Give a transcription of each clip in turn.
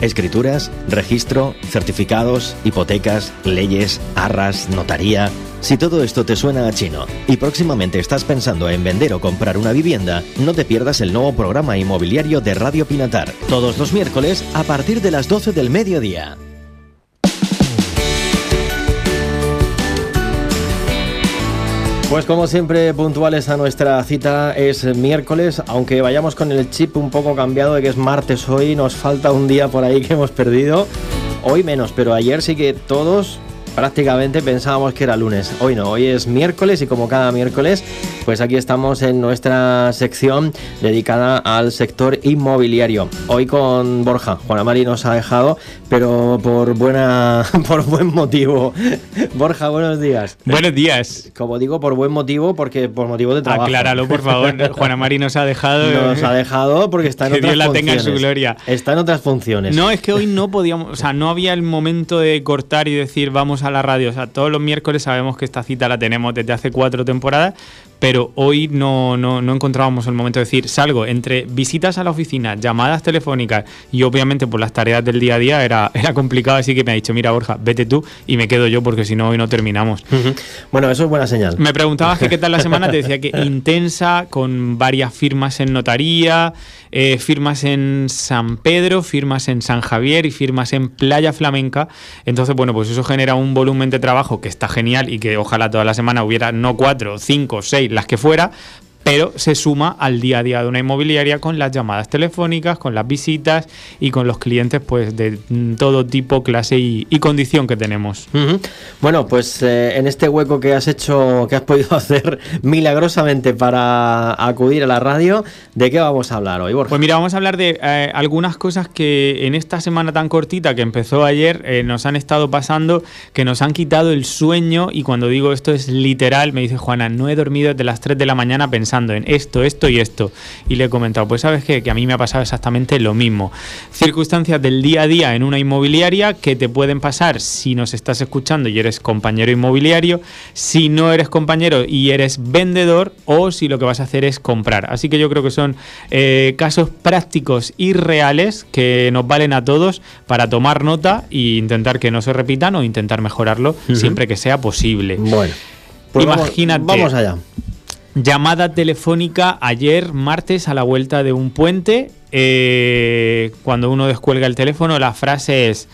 Escrituras, registro, certificados, hipotecas, leyes, arras, notaría. Si todo esto te suena a chino y próximamente estás pensando en vender o comprar una vivienda, no te pierdas el nuevo programa inmobiliario de Radio Pinatar, todos los miércoles a partir de las 12 del mediodía. Pues como siempre, puntuales a nuestra cita, es miércoles, aunque vayamos con el chip un poco cambiado de que es martes hoy, nos falta un día por ahí que hemos perdido. Hoy menos, pero ayer sí que todos prácticamente pensábamos que era lunes. Hoy no, hoy es miércoles y como cada miércoles, pues aquí estamos en nuestra sección dedicada al sector inmobiliario. Hoy con Borja. Juana Mari nos ha dejado, pero por buena por buen motivo. Borja, buenos días. Buenos días. Como digo, por buen motivo, porque por motivo de trabajo. Acláralo, por favor. Juana Mari nos ha dejado. Nos ha dejado porque está en que otras Dios la funciones. tenga en su gloria. Está en otras funciones. No, es que hoy no podíamos, o sea, no había el momento de cortar y decir vamos a la radio. O sea, todos los miércoles sabemos que esta cita la tenemos desde hace cuatro temporadas, pero hoy no, no, no encontrábamos el momento de decir salgo entre visitas a la oficina, llamadas telefónicas y obviamente por las tareas del día a día era, era complicado, así que me ha dicho, mira Borja, vete tú y me quedo yo porque si no hoy no terminamos. Bueno, eso es buena señal. Me preguntabas que qué tal la semana, te decía que intensa, con varias firmas en notaría, eh, firmas en San Pedro, firmas en San Javier y firmas en Playa Flamenca. Entonces, bueno, pues eso genera un volumen de trabajo que está genial y que ojalá toda la semana hubiera no cuatro, cinco, seis, las que fuera. Pero se suma al día a día de una inmobiliaria con las llamadas telefónicas, con las visitas y con los clientes pues de todo tipo, clase y, y condición que tenemos. Bueno, pues eh, en este hueco que has hecho, que has podido hacer milagrosamente para acudir a la radio, ¿de qué vamos a hablar hoy, Borja? Pues mira, vamos a hablar de eh, algunas cosas que en esta semana tan cortita que empezó ayer eh, nos han estado pasando, que nos han quitado el sueño y cuando digo esto es literal, me dice Juana, no he dormido desde las 3 de la mañana pensando en esto, esto y esto. Y le he comentado, pues sabes qué? que a mí me ha pasado exactamente lo mismo. Circunstancias del día a día en una inmobiliaria que te pueden pasar si nos estás escuchando y eres compañero inmobiliario, si no eres compañero y eres vendedor o si lo que vas a hacer es comprar. Así que yo creo que son eh, casos prácticos y reales que nos valen a todos para tomar nota e intentar que no se repitan o intentar mejorarlo siempre que sea posible. bueno, pues vamos- Imagínate. Vamos, allá. Llamada telefónica ayer, martes, a la vuelta de un puente. eh, cuando uno descuelga el teléfono, la frase es: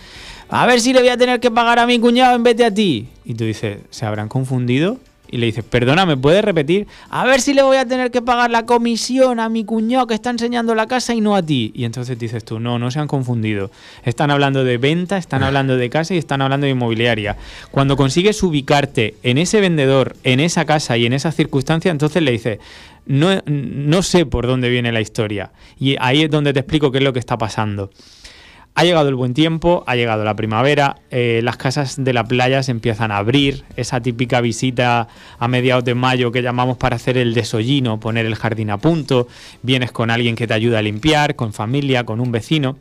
A ver si le voy a tener que pagar a mi cuñado en vez de a ti. Y tú dices: ¿Se habrán confundido? Y le dices: Perdona, ¿me puedes repetir? A ver si le voy a tener que pagar la comisión a mi cuñado que está enseñando la casa y no a ti. Y entonces dices tú: No, no se han confundido. Están hablando de venta, están hablando de casa y están hablando de inmobiliaria. Cuando consigues ubicarte en ese vendedor, en esa casa y en esa circunstancia, entonces le dices, no, no sé por dónde viene la historia. Y ahí es donde te explico qué es lo que está pasando. Ha llegado el buen tiempo, ha llegado la primavera, eh, las casas de la playa se empiezan a abrir, esa típica visita a mediados de mayo que llamamos para hacer el desollino, poner el jardín a punto, vienes con alguien que te ayuda a limpiar, con familia, con un vecino.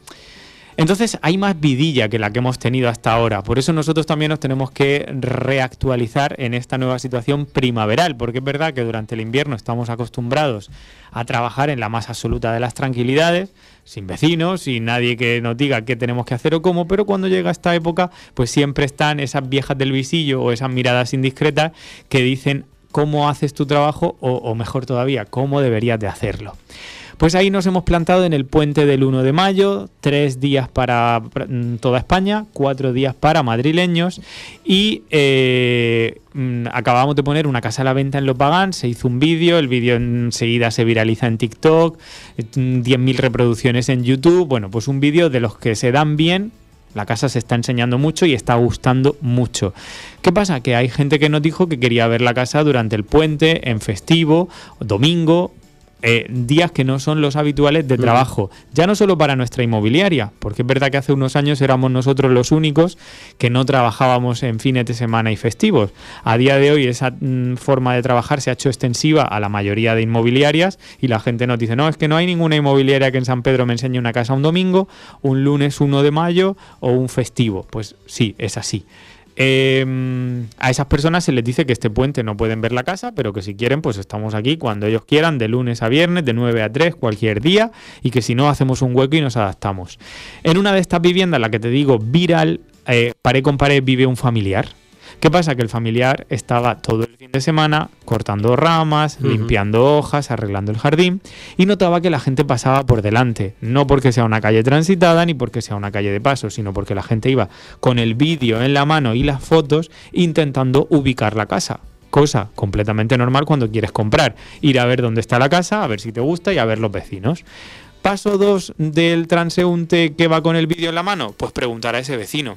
Entonces hay más vidilla que la que hemos tenido hasta ahora. Por eso nosotros también nos tenemos que reactualizar en esta nueva situación primaveral, porque es verdad que durante el invierno estamos acostumbrados a trabajar en la más absoluta de las tranquilidades, sin vecinos, sin nadie que nos diga qué tenemos que hacer o cómo, pero cuando llega esta época, pues siempre están esas viejas del visillo o esas miradas indiscretas que dicen cómo haces tu trabajo o, o mejor todavía, cómo deberías de hacerlo. Pues ahí nos hemos plantado en el puente del 1 de mayo, tres días para mm, toda España, cuatro días para madrileños y eh, mm, acabamos de poner una casa a la venta en Los Pagán, se hizo un vídeo, el vídeo enseguida se viraliza en TikTok, eh, 10.000 reproducciones en YouTube, bueno, pues un vídeo de los que se dan bien, la casa se está enseñando mucho y está gustando mucho. ¿Qué pasa? Que hay gente que nos dijo que quería ver la casa durante el puente, en festivo, domingo, eh, días que no son los habituales de trabajo. Ya no solo para nuestra inmobiliaria, porque es verdad que hace unos años éramos nosotros los únicos que no trabajábamos en fines de semana y festivos. A día de hoy esa mm, forma de trabajar se ha hecho extensiva a la mayoría de inmobiliarias y la gente nos dice, no, es que no hay ninguna inmobiliaria que en San Pedro me enseñe una casa un domingo, un lunes 1 de mayo o un festivo. Pues sí, es así. Em, a esas personas se les dice que este puente no pueden ver la casa, pero que si quieren, pues estamos aquí cuando ellos quieran, de lunes a viernes, de 9 a 3, cualquier día, y que si no, hacemos un hueco y nos adaptamos. En una de estas viviendas, la que te digo, viral, eh, con pared, vive un familiar. ¿Qué pasa? Que el familiar estaba todo el fin de semana cortando ramas, limpiando hojas, arreglando el jardín y notaba que la gente pasaba por delante, no porque sea una calle transitada ni porque sea una calle de paso, sino porque la gente iba con el vídeo en la mano y las fotos intentando ubicar la casa. Cosa completamente normal cuando quieres comprar. Ir a ver dónde está la casa, a ver si te gusta y a ver los vecinos. Paso 2 del transeúnte que va con el vídeo en la mano, pues preguntar a ese vecino.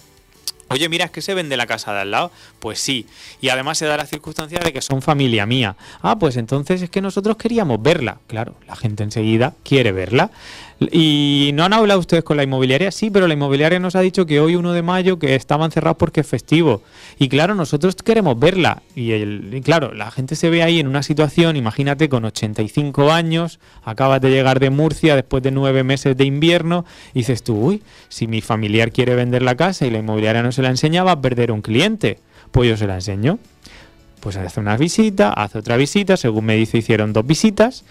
Oye, mira, es que se vende la casa de al lado. Pues sí. Y además se da la circunstancia de que son familia mía. Ah, pues entonces es que nosotros queríamos verla. Claro, la gente enseguida quiere verla. ¿Y no han hablado ustedes con la inmobiliaria? Sí, pero la inmobiliaria nos ha dicho que hoy 1 de mayo que estaban cerrados porque es festivo. Y claro, nosotros queremos verla. Y, el, claro, la gente se ve ahí en una situación, imagínate, con 85 años, acabas de llegar de Murcia después de nueve meses de invierno, y dices tú, uy, si mi familiar quiere vender la casa y la inmobiliaria no se la enseña, va a perder un cliente. Pues yo se la enseño. Pues hace una visita, hace otra visita, según me dice, hicieron dos visitas.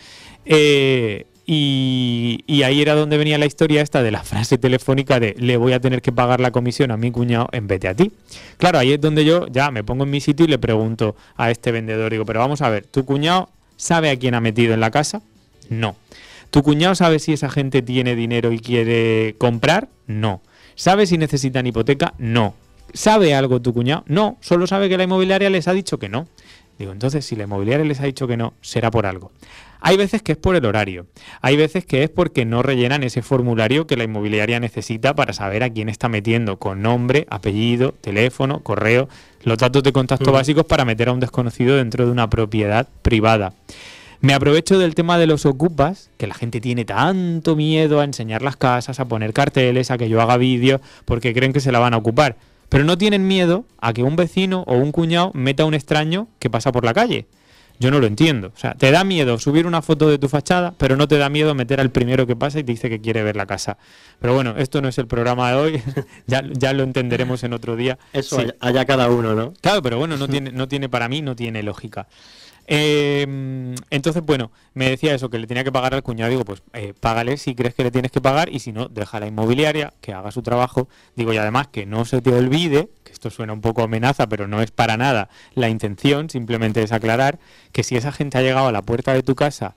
Eh, y, ahí era donde venía la historia esta de la frase telefónica de le voy a tener que pagar la comisión a mi cuñado en vez de a ti. Claro, ahí es donde yo ya me pongo en mi sitio y le pregunto a este vendedor, digo, pero vamos a ver, ¿tu cuñado sabe a quién ha metido en la casa? No. ¿Tu cuñado sabe si esa gente tiene dinero y quiere comprar? No. ¿Sabe si necesitan hipoteca? No. ¿Sabe algo tu cuñado? No, solo sabe que la inmobiliaria les ha dicho que no. Digo, entonces si la inmobiliaria les ha dicho que no, será por algo. Hay veces que es por el horario, hay veces que es porque no rellenan ese formulario que la inmobiliaria necesita para saber a quién está metiendo con nombre, apellido, teléfono, correo, los datos de contacto mm. básicos para meter a un desconocido dentro de una propiedad privada. Me aprovecho del tema de los ocupas, que la gente tiene tanto miedo a enseñar las casas, a poner carteles, a que yo haga vídeos, porque creen que se la van a ocupar. Pero no tienen miedo a que un vecino o un cuñado meta a un extraño que pasa por la calle. Yo no lo entiendo. O sea, te da miedo subir una foto de tu fachada, pero no te da miedo meter al primero que pasa y te dice que quiere ver la casa. Pero bueno, esto no es el programa de hoy, ya, ya lo entenderemos en otro día. Eso allá cada uno, ¿no? Claro, pero bueno, no tiene, no tiene para mí, no tiene lógica. Em, entonces, bueno, me decía eso, que le tenía que pagar al cuñado. Digo, pues eh, págale si crees que le tienes que pagar y si no, deja la inmobiliaria, que haga su trabajo. Digo, y además que no se te olvide, que esto suena un poco amenaza, pero no es para nada la intención, simplemente es aclarar que si esa gente ha llegado a la puerta de tu casa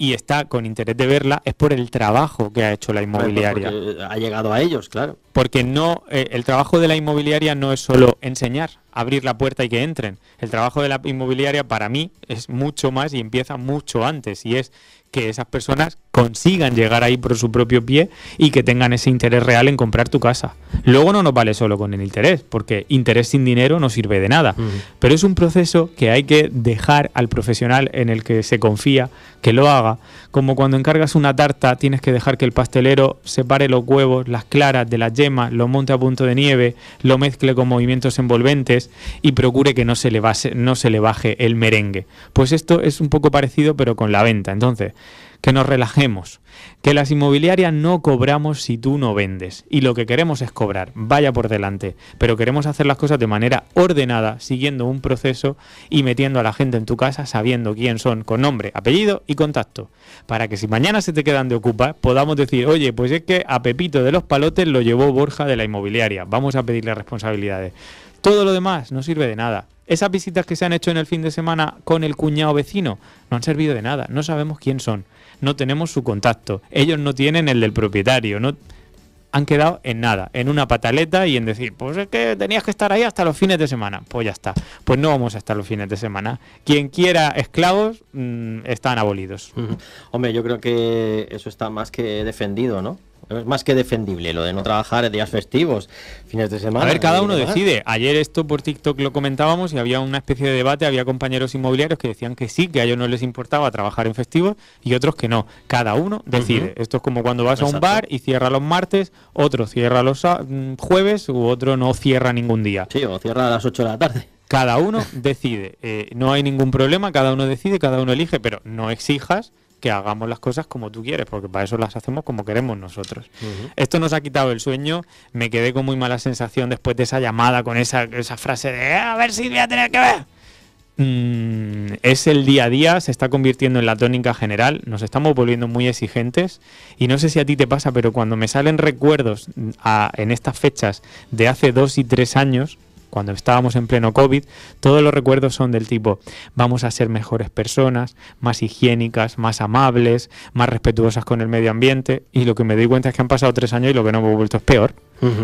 y está con interés de verla es por el trabajo que ha hecho la inmobiliaria. ha llegado a ellos, claro. Porque no, eh, el trabajo de la inmobiliaria no es solo enseñar, abrir la puerta y que entren. El trabajo de la inmobiliaria para mí es mucho más y empieza mucho antes y es que esas personas consigan llegar ahí por su propio pie y que tengan ese interés real en comprar tu casa. Luego no nos vale solo con el interés, porque interés sin dinero no sirve de nada. Pero es un proceso que hay que dejar al profesional en el que se confía que lo haga. Como cuando encargas una tarta, tienes que dejar que el pastelero separe los huevos, las claras de las yemas, lo monte a punto de nieve, lo mezcle con movimientos envolventes y procure que no se le, no se le baje el merengue. Pues esto es un poco parecido, pero con la venta. Entonces, que nos relajemos, que las inmobiliarias no cobramos si tú no vendes y lo que queremos es cobrar, vaya por delante, pero queremos hacer las cosas de manera ordenada, siguiendo un proceso y metiendo a la gente en tu casa sabiendo quién son con nombre, apellido y contacto, para que si mañana se te quedan de ocupa podamos decir, oye, pues es que a Pepito de los Palotes lo llevó Borja de la inmobiliaria, vamos a pedirle responsabilidades. Todo lo demás no sirve de nada. Esas visitas que se han hecho en el fin de semana con el cuñado vecino no han servido de nada, no sabemos quién son no tenemos su contacto, ellos no tienen el del propietario, no han quedado en nada, en una pataleta y en decir, pues es que tenías que estar ahí hasta los fines de semana. Pues ya está, pues no vamos a estar los fines de semana. Quien quiera esclavos mm, están abolidos. Hombre, yo creo que eso está más que defendido, ¿no? Es más que defendible lo de no trabajar en días festivos, fines de semana. A ver, cada uno decide. Ayer esto por TikTok lo comentábamos y había una especie de debate, había compañeros inmobiliarios que decían que sí, que a ellos no les importaba trabajar en festivos y otros que no. Cada uno decide. Esto es como cuando vas a un bar y cierra los martes, otro cierra los mm, jueves u otro no cierra ningún día. Sí, o cierra a las 8 de la tarde. Cada uno decide. Eh, no hay ningún problema, cada uno decide, cada uno elige, pero no exijas que hagamos las cosas como tú quieres, porque para eso las hacemos como queremos nosotros. Esto nos ha quitado el sueño, me quedé con muy mala sensación después de esa llamada con esa, esa frase de a ver si voy a tener que ver. Mm, es el día a día, se está convirtiendo en la tónica general, nos estamos volviendo muy exigentes y no sé si a ti te pasa, pero cuando me salen recuerdos mm, en estas fechas de hace dos y tres años, cuando estábamos en pleno COVID, todos los recuerdos son del tipo, vamos a ser mejores personas, más higiénicas, más amables, más respetuosas con el medio ambiente, y lo que me doy cuenta es que han pasado tres años y lo que no hemos vuelto es peor.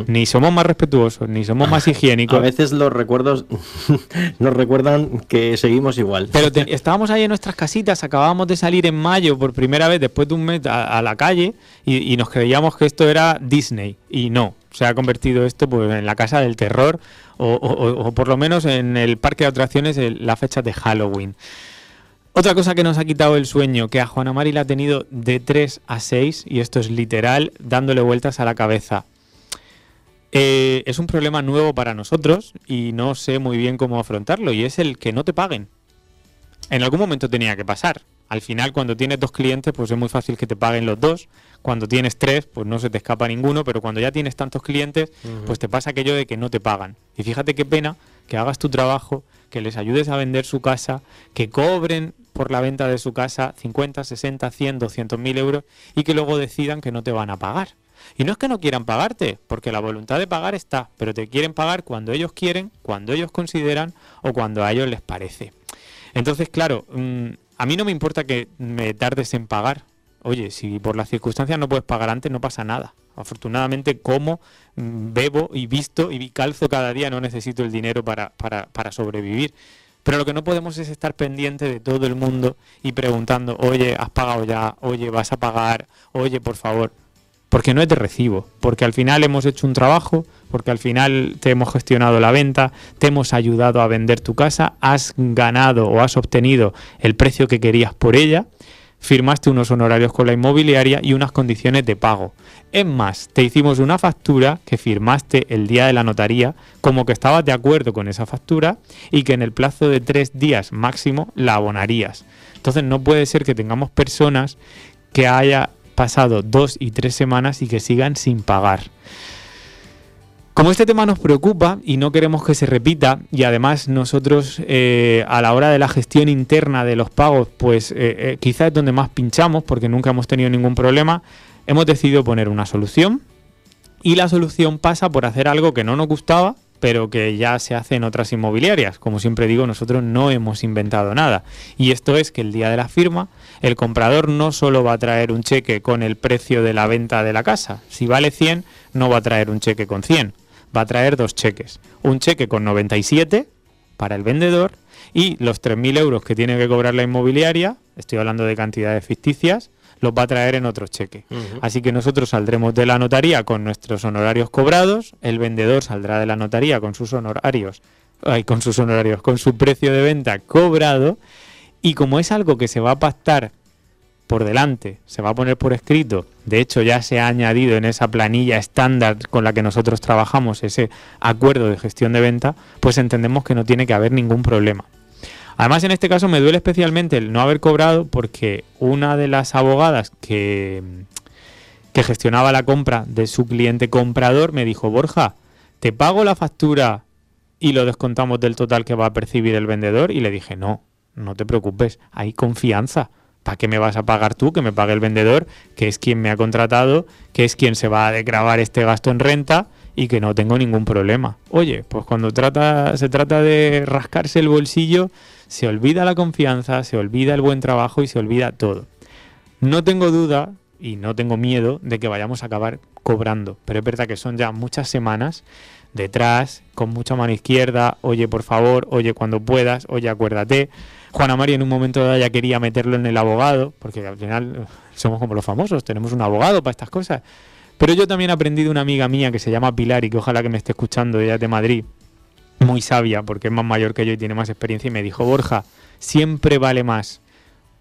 Ni somos más respetuosos, ni somos más higiénicos. A veces los recuerdos nos recuerdan que seguimos igual. Pero estábamos ahí en nuestras casitas, acabábamos de salir en mayo por primera vez después de un mes a, la calle y, nos creíamos que esto era Disney. Y no, se ha convertido esto pues, en la casa del terror o, por lo menos en el parque de atracciones la fecha de Halloween. Otra cosa que nos ha quitado el sueño, que a Juana Mari la ha tenido de 3 a 6, y esto es literal, dándole vueltas a la cabeza. Eh, es un problema nuevo para nosotros y no sé muy bien cómo afrontarlo, y es el que no te paguen. En algún momento tenía que pasar. Al final, cuando tienes dos clientes, pues es muy fácil que te paguen los dos. Cuando tienes tres, pues no se te escapa ninguno, pero cuando ya tienes tantos clientes, pues te pasa aquello de que no te pagan. Y fíjate qué pena que hagas tu trabajo, que les ayudes a vender su casa, que cobren por la venta de su casa 50, 60, 100, 200 mil euros y que luego decidan que no te van a pagar. Y no es que no quieran pagarte, porque la voluntad de pagar está, pero te quieren pagar cuando ellos quieren, cuando ellos consideran o cuando a ellos les parece. Entonces, claro, mm, a mí no me importa que me tardes en pagar. Oye, si por las circunstancias no puedes pagar antes, no pasa nada. Afortunadamente, como, mm, bebo y visto y calzo cada día, no necesito el dinero para, para, para sobrevivir. Pero lo que no podemos es estar pendiente de todo el mundo y preguntando, oye, has pagado ya, oye, vas a pagar, oye, por favor porque no es de recibo, porque al final hemos hecho un trabajo, porque al final te hemos gestionado la venta, te hemos ayudado a vender tu casa, has ganado o has obtenido el precio que querías por ella, firmaste unos honorarios con la inmobiliaria y unas condiciones de pago. Es más, te hicimos una factura que firmaste el día de la notaría como que estabas de acuerdo con esa factura y que en el plazo de tres días máximo la abonarías. Entonces no puede ser que tengamos personas que haya pasado dos y tres semanas y que sigan sin pagar. Como este tema nos preocupa y no queremos que se repita, y además nosotros eh, a la hora de la gestión interna de los pagos, pues eh, eh, quizás es donde más pinchamos porque nunca hemos tenido ningún problema, hemos decidido poner una solución y la solución pasa por hacer algo que no nos gustaba, pero que ya se hace en otras inmobiliarias. Como siempre digo, nosotros no hemos inventado nada. Y esto es que el día de la firma, el comprador no solo va a traer un cheque con el precio de la venta de la casa. Si vale 100, no va a traer un cheque con 100. Va a traer dos cheques. Un cheque con 97 para el vendedor y los 3.000 euros que tiene que cobrar la inmobiliaria, estoy hablando de cantidades ficticias, los va a traer en otro cheque. Así que nosotros saldremos de la notaría con nuestros honorarios cobrados, el vendedor saldrá de la notaría con sus honorarios, ay, con sus honorarios, con su precio de venta cobrado, y como es algo que se va a pactar por delante, se va a poner por escrito, de hecho ya se ha añadido en esa planilla estándar con la que nosotros trabajamos ese acuerdo de gestión de venta, pues entendemos que no tiene que haber ningún problema. Además, en este caso me duele especialmente el no haber cobrado porque una de las abogadas que, que gestionaba la compra de su cliente comprador me dijo, Borja, ¿te pago la factura y lo descontamos del total que va a percibir el vendedor? Y le dije, no, no te preocupes, hay confianza. ¿Para qué me vas a pagar tú? Que me pague el vendedor, que es quien me ha contratado, que es quien se va a grabar este gasto en renta y que no tengo ningún problema. Oye, pues cuando se trata de rascarse el bolsillo, se olvida la confianza, se olvida el buen trabajo y se olvida todo. No tengo duda y no tengo miedo de que vayamos a acabar cobrando, pero es verdad que son ya muchas semanas detrás, con mucha mano izquierda, oye por favor, oye cuando puedas, oye acuérdate. Juana María en un momento dado ya quería meterlo en el abogado, porque al final somos como los famosos, tenemos un abogado para estas cosas. Pero yo también aprendí de una amiga mía que se llama Pilar y que ojalá que me esté escuchando, ella de Madrid, muy sabia porque es más mayor que yo y tiene más experiencia y me dijo, Borja, siempre vale más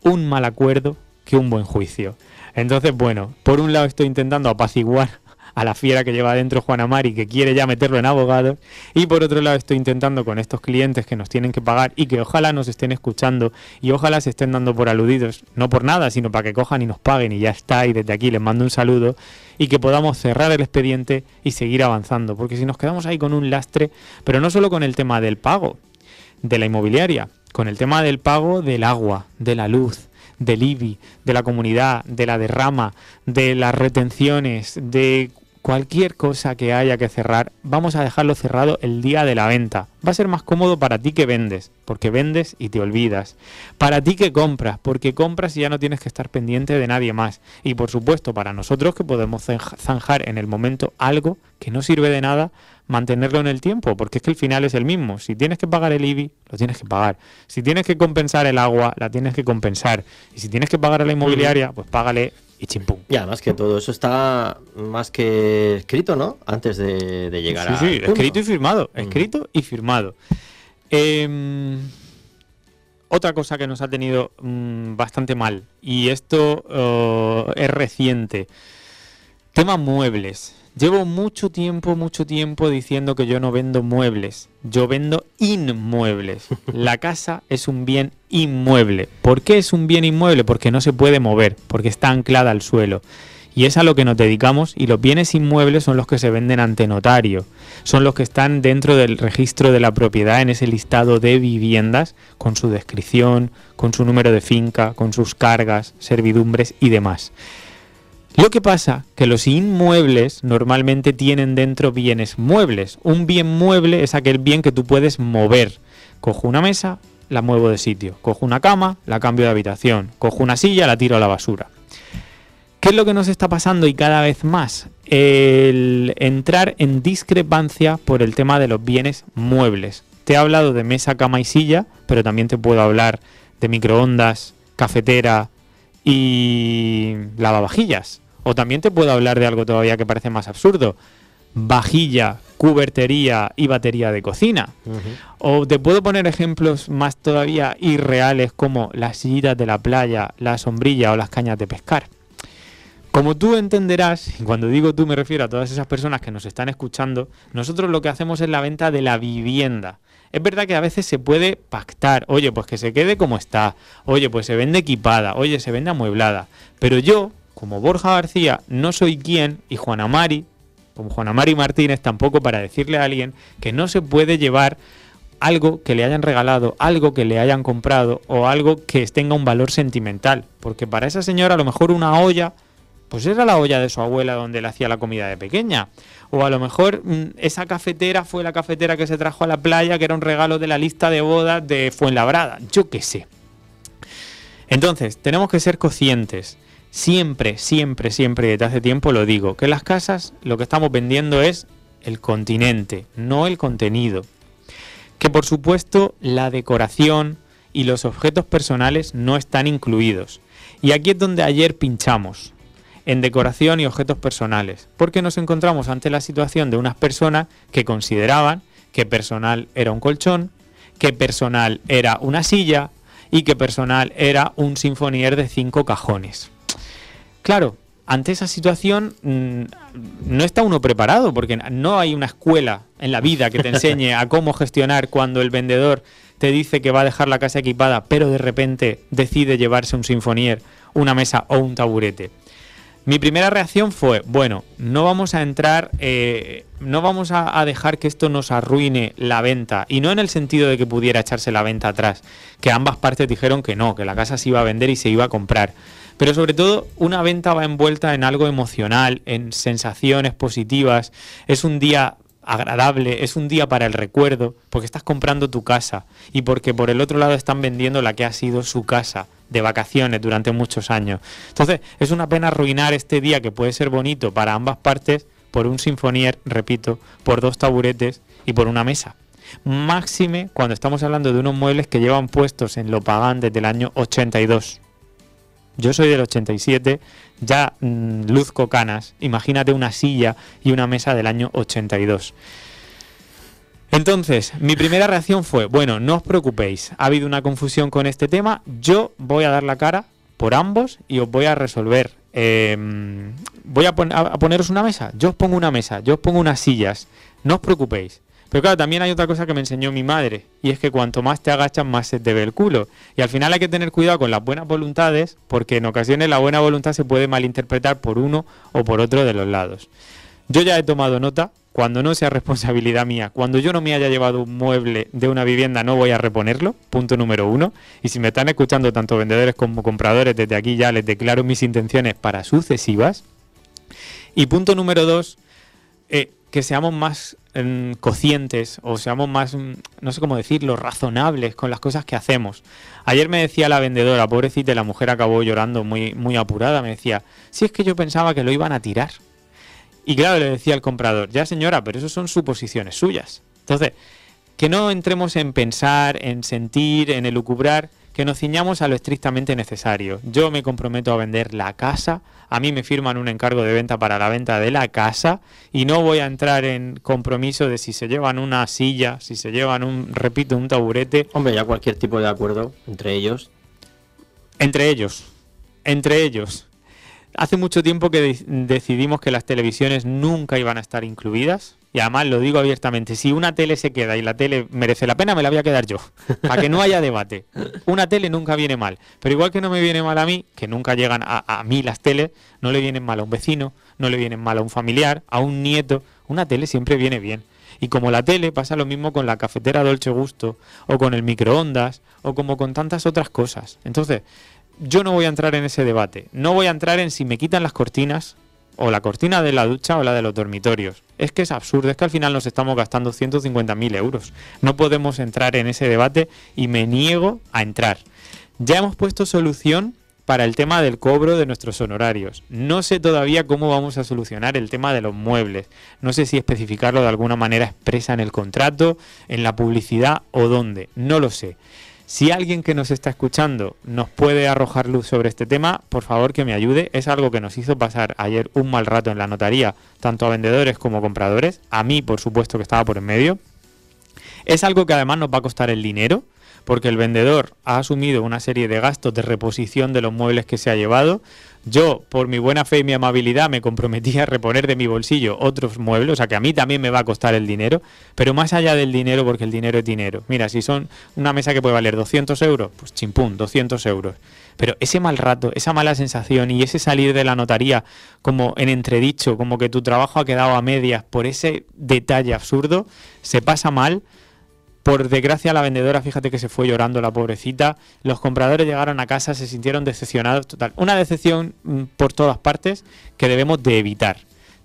un mal acuerdo que un buen juicio. Entonces, bueno, por un lado estoy intentando apaciguar a la fiera que lleva adentro Juana Mari, que quiere ya meterlo en abogados. Y por otro lado estoy intentando con estos clientes que nos tienen que pagar y que ojalá nos estén escuchando y ojalá se estén dando por aludidos, no por nada, sino para que cojan y nos paguen y ya está. Y desde aquí les mando un saludo y que podamos cerrar el expediente y seguir avanzando. Porque si nos quedamos ahí con un lastre, pero no solo con el tema del pago de la inmobiliaria, con el tema del pago del agua, de la luz, del IBI, de la comunidad, de la derrama, de las retenciones, de cualquier cosa que haya que cerrar, vamos a dejarlo cerrado el día de la venta. Va a ser más cómodo para ti que vendes, porque vendes y te olvidas. Para ti que compras, porque compras y ya no tienes que estar pendiente de nadie más. Y por supuesto, para nosotros que podemos zanjar en el momento algo que no sirve de nada, mantenerlo en el tiempo, porque es que el final es el mismo. Si tienes que pagar el IBI, lo tienes que pagar. Si tienes que compensar el agua, la tienes que compensar. Y si tienes que pagar a la inmobiliaria, pues págale y chimpum. Y además que todo eso está más que escrito, ¿no? Antes de, llegar a. Sí, sí, escrito y firmado. Mm. Escrito y firmado. Em, otra cosa que nos ha tenido mm, bastante mal, y esto oh, es reciente. Tema muebles. Llevo mucho tiempo, mucho tiempo diciendo que yo no vendo muebles, yo vendo inmuebles. La casa es un bien inmueble. ¿Por qué es un bien inmueble? Porque no se puede mover, porque está anclada al suelo. Y es a lo que nos dedicamos y los bienes inmuebles son los que se venden ante notario, son los que están dentro del registro de la propiedad en ese listado de viviendas con su descripción, con su número de finca, con sus cargas, servidumbres y demás. Lo que pasa que los inmuebles normalmente tienen dentro bienes muebles. Un bien mueble es aquel bien que tú puedes mover. Cojo una mesa, la muevo de sitio. Cojo una cama, la cambio de habitación. Cojo una silla, la tiro a la basura. ¿Qué es lo que nos está pasando y cada vez más? El entrar en discrepancia por el tema de los bienes muebles. Te he hablado de mesa, cama y silla, pero también te puedo hablar de microondas, cafetera y lavavajillas. O también te puedo hablar de algo todavía que parece más absurdo. Vajilla, cubertería y batería de cocina. O te puedo poner ejemplos más todavía irreales como las sillitas de la playa, la sombrilla o las cañas de pescar. Como tú entenderás, y cuando digo tú me refiero a todas esas personas que nos están escuchando, nosotros lo que hacemos es la venta de la vivienda. Es verdad que a veces se puede pactar, oye, pues que se quede como está, oye, pues se vende equipada, oye, se vende amueblada. Pero yo, como Borja García no soy quien, y Juana Mari, como Juana Mari Martínez, tampoco para decirle a alguien que no se puede llevar algo que le hayan regalado, algo que le hayan comprado o algo que tenga un valor sentimental. Porque para esa señora a lo mejor una olla, pues era la olla de su abuela donde le hacía la comida de pequeña. O a lo mejor mm, esa cafetera fue la cafetera que se trajo a la playa, que era un regalo de la lista de bodas de Fuenlabrada. Yo qué sé. Entonces, tenemos que ser conscientes Siempre, siempre, siempre desde hace tiempo lo digo, que las casas lo que estamos vendiendo es el continente, no el contenido. Que por supuesto la decoración y los objetos personales no están incluidos. Y aquí es donde ayer pinchamos, en decoración y objetos personales, porque nos encontramos ante la situación de unas personas que consideraban que personal era un colchón, que personal era una silla y que personal era un sinfonier de cinco cajones. Claro, ante esa situación mm, no está uno preparado porque no hay una escuela en la vida que te enseñe a cómo gestionar cuando el vendedor te dice que va a dejar la casa equipada, pero de repente decide llevarse un sinfonier, una mesa o un taburete. Mi primera reacción fue, bueno, no vamos a entrar, eh, no vamos a, dejar que esto nos arruine la venta, y no en el sentido de que pudiera echarse la venta atrás, que ambas partes dijeron que no, que la casa se iba a vender y se iba a comprar. Pero sobre todo, una venta va envuelta en algo emocional, en sensaciones positivas. Es un día agradable, es un día para el recuerdo, porque estás comprando tu casa y porque por el otro lado están vendiendo la que ha sido su casa de vacaciones durante muchos años. Entonces, es una pena arruinar este día que puede ser bonito para ambas partes por un sinfonier, repito, por dos taburetes y por una mesa. Máxime cuando estamos hablando de unos muebles que llevan puestos en lo pagán desde el año 82. Yo soy del 87, ya mm, luzco canas. Imagínate una silla y una mesa del año 82. Entonces, mi primera reacción fue, bueno, no os preocupéis, ha habido una confusión con este tema, yo voy a dar la cara por ambos y os voy a resolver. Em, voy a, poneros una mesa, yo os pongo una mesa, yo os pongo unas sillas, no os preocupéis. Pero claro, también hay otra cosa que me enseñó mi madre, y es que cuanto más te agachas, más se te ve el culo. Y al final hay que tener cuidado con las buenas voluntades, porque en ocasiones la buena voluntad se puede malinterpretar por uno o por otro de los lados. Yo ya he tomado nota, cuando no sea responsabilidad mía, cuando yo no me haya llevado un mueble de una vivienda, no voy a reponerlo, punto número uno. Y si me están escuchando tanto vendedores como compradores, desde aquí ya les declaro mis intenciones para sucesivas. Y punto número dos, eh, que seamos más mm, cocientes o seamos más, mm, no sé cómo decirlo, razonables con las cosas que hacemos. Ayer me decía la vendedora, pobrecita, la mujer acabó llorando muy, muy apurada, me decía, si es que yo pensaba que lo iban a tirar. Y claro, le decía al comprador, ya señora, pero eso son suposiciones suyas. Entonces, que no entremos en pensar, en sentir, en elucubrar, que nos ciñamos a lo estrictamente necesario. Yo me comprometo a vender la casa, a mí me firman un encargo de venta para la venta de la casa y no voy a entrar en compromiso de si se llevan una silla, si se llevan un, repito, un taburete. Hombre, ya cualquier tipo de acuerdo entre ellos. Entre ellos, entre ellos. Hace mucho tiempo que decidimos que las televisiones nunca iban a estar incluidas. Y además lo digo abiertamente, si una tele se queda y la tele merece la pena, me la voy a quedar yo. Para que no haya debate. Una tele nunca viene mal. Pero igual que no me viene mal a mí, que nunca llegan a, a mí las teles, no le vienen mal a un vecino, no le vienen mal a un familiar, a un nieto. Una tele siempre viene bien. Y como la tele pasa lo mismo con la cafetera Dolce Gusto, o con el microondas, o como con tantas otras cosas. Entonces, yo no voy a entrar en ese debate. No voy a entrar en si me quitan las cortinas o la cortina de la ducha o la de los dormitorios. Es que es absurdo, es que al final nos estamos gastando 150.000 euros. No podemos entrar en ese debate y me niego a entrar. Ya hemos puesto solución para el tema del cobro de nuestros honorarios. No sé todavía cómo vamos a solucionar el tema de los muebles. No sé si especificarlo de alguna manera expresa en el contrato, en la publicidad o dónde. No lo sé. Si alguien que nos está escuchando nos puede arrojar luz sobre este tema, por favor que me ayude. Es algo que nos hizo pasar ayer un mal rato en la notaría, tanto a vendedores como a compradores. A mí, por supuesto, que estaba por en medio. Es algo que además nos va a costar el dinero, porque el vendedor ha asumido una serie de gastos de reposición de los muebles que se ha llevado. Yo, por mi buena fe y mi amabilidad, me comprometí a reponer de mi bolsillo otros muebles, o sea que a mí también me va a costar el dinero, pero más allá del dinero, porque el dinero es dinero. Mira, si son una mesa que puede valer 200 euros, pues chimpún, 200 euros. Pero ese mal rato, esa mala sensación y ese salir de la notaría como en entredicho, como que tu trabajo ha quedado a medias por ese detalle absurdo, se pasa mal por desgracia, la vendedora, fíjate que se fue llorando la pobrecita. Los compradores llegaron a casa, se sintieron decepcionados. Total, una decepción mm, por todas partes que debemos de evitar.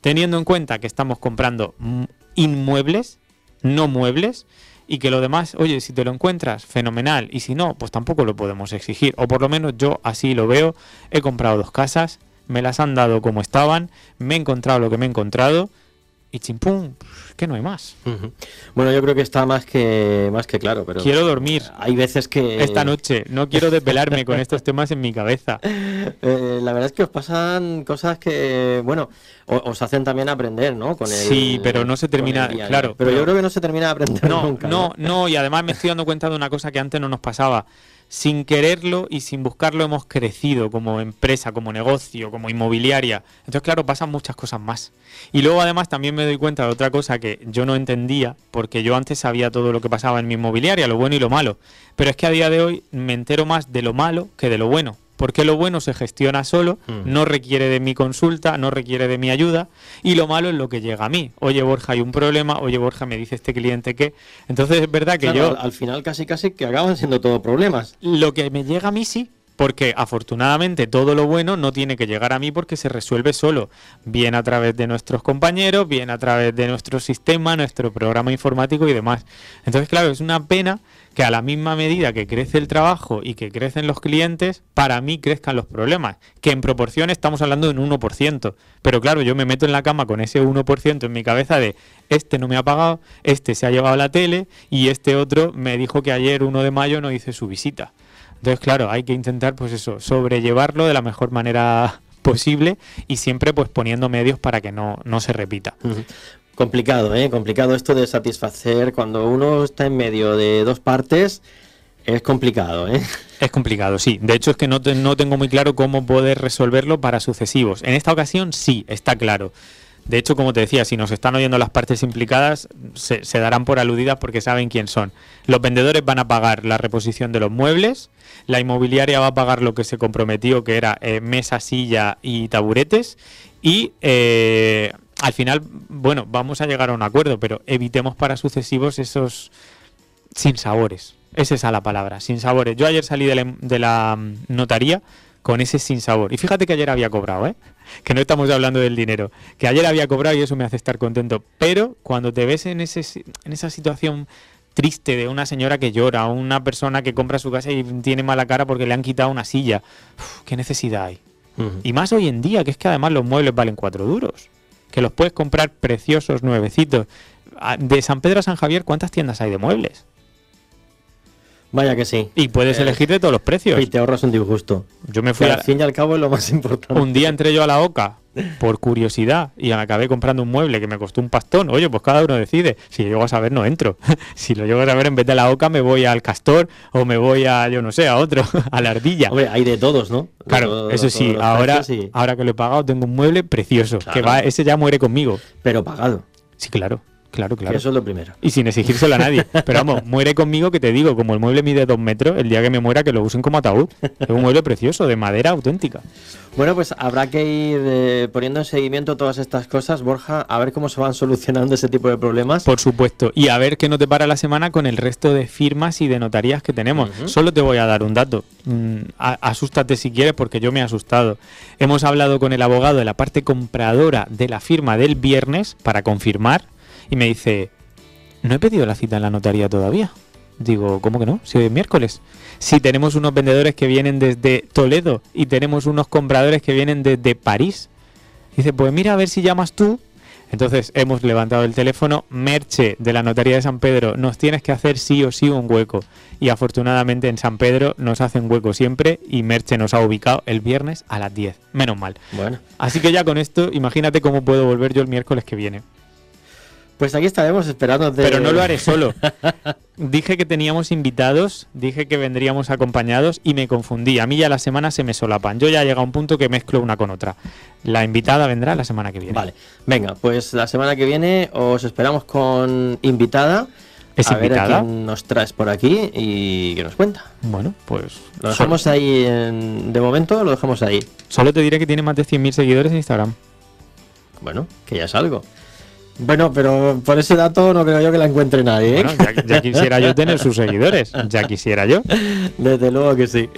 Teniendo en cuenta que estamos comprando mm, inmuebles, no muebles, y que lo demás, oye, si te lo encuentras, fenomenal, y si no, pues tampoco lo podemos exigir. O por lo menos yo así lo veo. He comprado dos casas, me las han dado como estaban, me he encontrado lo que me he encontrado y chimpum, que no hay más. Bueno, yo creo que está más que más que claro, pero quiero dormir. Hay veces que esta noche no quiero desvelarme con estos temas en mi cabeza. Eh, la verdad es que os pasan cosas que, bueno, os hacen también aprender, ¿no? Con sí, pero no se termina, claro. Pero, yo creo que no se termina de aprender no, nunca. No, no, y además me estoy dando cuenta de una cosa que antes no nos pasaba sin quererlo y sin buscarlo hemos crecido como empresa, como negocio, como inmobiliaria. Entonces, claro, pasan muchas cosas más. Y luego además también me doy cuenta de otra cosa que yo no entendía, porque yo antes sabía todo lo que pasaba en mi inmobiliaria, lo bueno y lo malo. Pero es que a día de hoy me entero más de lo malo que de lo bueno porque lo bueno se gestiona solo, mm. no requiere de mi consulta, no requiere de mi ayuda, y lo malo es lo que llega a mí. Oye, Borja, hay un problema, oye, Borja, me dice este cliente que... Entonces es verdad que yo... Al final casi casi que acaban siendo todos problemas. Lo que me llega a mí sí, porque afortunadamente todo lo bueno no tiene que llegar a mí porque se resuelve solo, bien a través de nuestros compañeros, bien a través de nuestro sistema, nuestro programa informático y demás. Entonces, claro, es una pena que a la misma medida que crece el trabajo y que crecen los clientes, para mí crezcan los problemas, que en proporción estamos hablando de un 1%, pero claro, yo me meto en la cama con ese 1% en mi cabeza de este no me ha pagado, este se ha llevado la tele y este otro me dijo que ayer 1 de mayo no hice su visita. Entonces, claro, hay que intentar pues eso, sobrellevarlo de la mejor manera posible y siempre pues poniendo medios para que no, no se repita. Complicado, ¿eh? Complicado esto de satisfacer cuando uno está en medio de dos partes. Es complicado, ¿eh? Es complicado, sí. De hecho, es que no, te- no tengo muy claro cómo poder resolverlo para sucesivos. En esta ocasión, sí, está claro. De hecho, como te decía, si nos están oyendo las partes implicadas, se, darán por aludidas porque saben quién son. Los vendedores van a pagar la reposición de los muebles, la inmobiliaria va a pagar lo que se comprometió, que era eh, mesa, silla y taburetes, y eh, al final, bueno, vamos a llegar a un acuerdo, pero evitemos para sucesivos esos sinsabores. Es esa la palabra, sinsabores. Yo ayer salí de la, de la, mm, notaría con ese sinsabor. Y fíjate que ayer había cobrado, ¿eh? Que no estamos hablando del dinero. Que ayer había cobrado y eso me hace estar contento. Pero cuando te ves en, ese, en esa situación triste de una señora que llora, una persona que compra su casa y tiene mala cara porque le han quitado una silla, uf, ¿qué necesidad hay? Y más hoy en día, que es que además los muebles valen cuatro duros. Que los puedes comprar preciosos, nuevecitos. Ah, De San Pedro a San Javier, ¿cuántas tiendas hay de muebles? Vaya que sí. Y puedes Eh, elegir de todos los precios. Y te ahorras un disgusto. Yo me fui a, al fin y al cabo es lo más importante. un día entré yo a la OCA por curiosidad y acabé comprando un mueble que me costó un pastón. Oye, pues cada uno decide. Si lo llego a saber, no entro. si lo llego a saber, en vez de la OCA me voy al Castor o me voy a, yo no sé, a otro, a la Ardilla. Hombre, hay de todos, ¿no? Claro, eso sí, ahora, y- ahora que lo he pagado tengo un mueble precioso, que va, ese ya muere conmigo. Pero pagado. Sí, claro, claro, que claro. Eso es lo primero. Y sin exigírselo a nadie. Pero vamos, muere conmigo que te digo, como el mueble mide dos metros, el día que me muera que lo usen como ataúd. Es un mueble precioso, de madera auténtica. Bueno, pues habrá que ir eh, poniendo en seguimiento todas estas cosas, Borja, a ver cómo se van solucionando ese tipo de problemas. Por supuesto. Y a ver qué no te para la semana con el resto de firmas y de notarías que tenemos. Solo te voy a dar un dato. Mm, asústate si quieres porque yo me he asustado. Hemos hablado con el abogado de la parte compradora de la firma del viernes para confirmar y me dice, no he pedido la cita en la notaría todavía. Digo, ¿cómo que no? Si hoy es miércoles. Si tenemos unos vendedores que vienen desde Toledo y tenemos unos compradores que vienen desde París. Dice, pues mira a ver si llamas tú. Entonces hemos levantado el teléfono. Merche de la Notaría de San Pedro, nos tienes que hacer sí o sí un hueco. Y afortunadamente en San Pedro nos hacen hueco siempre y Merche nos ha ubicado el viernes a las 10. Menos mal. Bueno, Así que ya con esto, imagínate cómo puedo volver yo el miércoles que viene. Pues aquí estaremos esperando. Pero no lo haré solo. Dije que teníamos invitados, dije que vendríamos acompañados y me confundí. A mí ya las semanas se me solapan. Yo ya llega a un punto que mezclo una con otra. La invitada vendrá la semana que viene. Vale, venga, pues la semana que viene os esperamos con invitada. ¿Es a ver invitada? a quién nos traes por aquí y que nos cuenta. Bueno, pues Lo solo, dejamos ahí en- de momento, lo dejamos ahí. solo te diré que tiene más de 100.000 seguidores en Instagram. Bueno, que ya es algo. Bueno, pero por ese dato no creo yo que la encuentre nadie, ¿eh? Bueno, ya, ya quisiera yo tener sus seguidores. Ya quisiera yo. Desde luego que sí.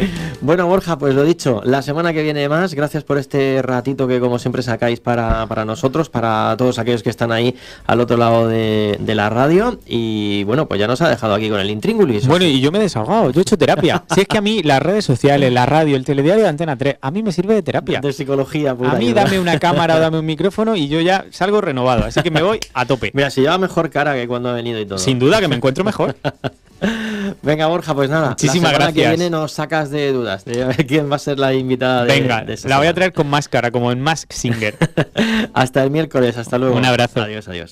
Bueno, Borja, pues lo dicho, la semana que viene más, gracias por este ratito que como siempre sacáis para, para nosotros, para todos aquellos que están ahí al otro lado de, de la radio. Y bueno, pues ya nos ha dejado aquí con el intríngulis. Bueno, y yo me he desahogado, yo he hecho terapia. Si es que a mí las redes sociales, la radio, el telediario de Antena 3, a mí me sirve de terapia. de psicología pura A mí dame una cámara o dame un micrófono y yo ya salgo renovado. Así que me voy a tope. Mira, si lleva mejor cara que cuando ha venido y todo. Sin duda que me encuentro mejor. Venga, Borja, pues nada. Muchísimas la semana que gracias. viene nos sacas de dudas de a ver quién va a ser la invitada de Venga, de la voy a traer con máscara, como en Mask Singer. hasta el miércoles, hasta luego. Un abrazo. Adiós, adiós.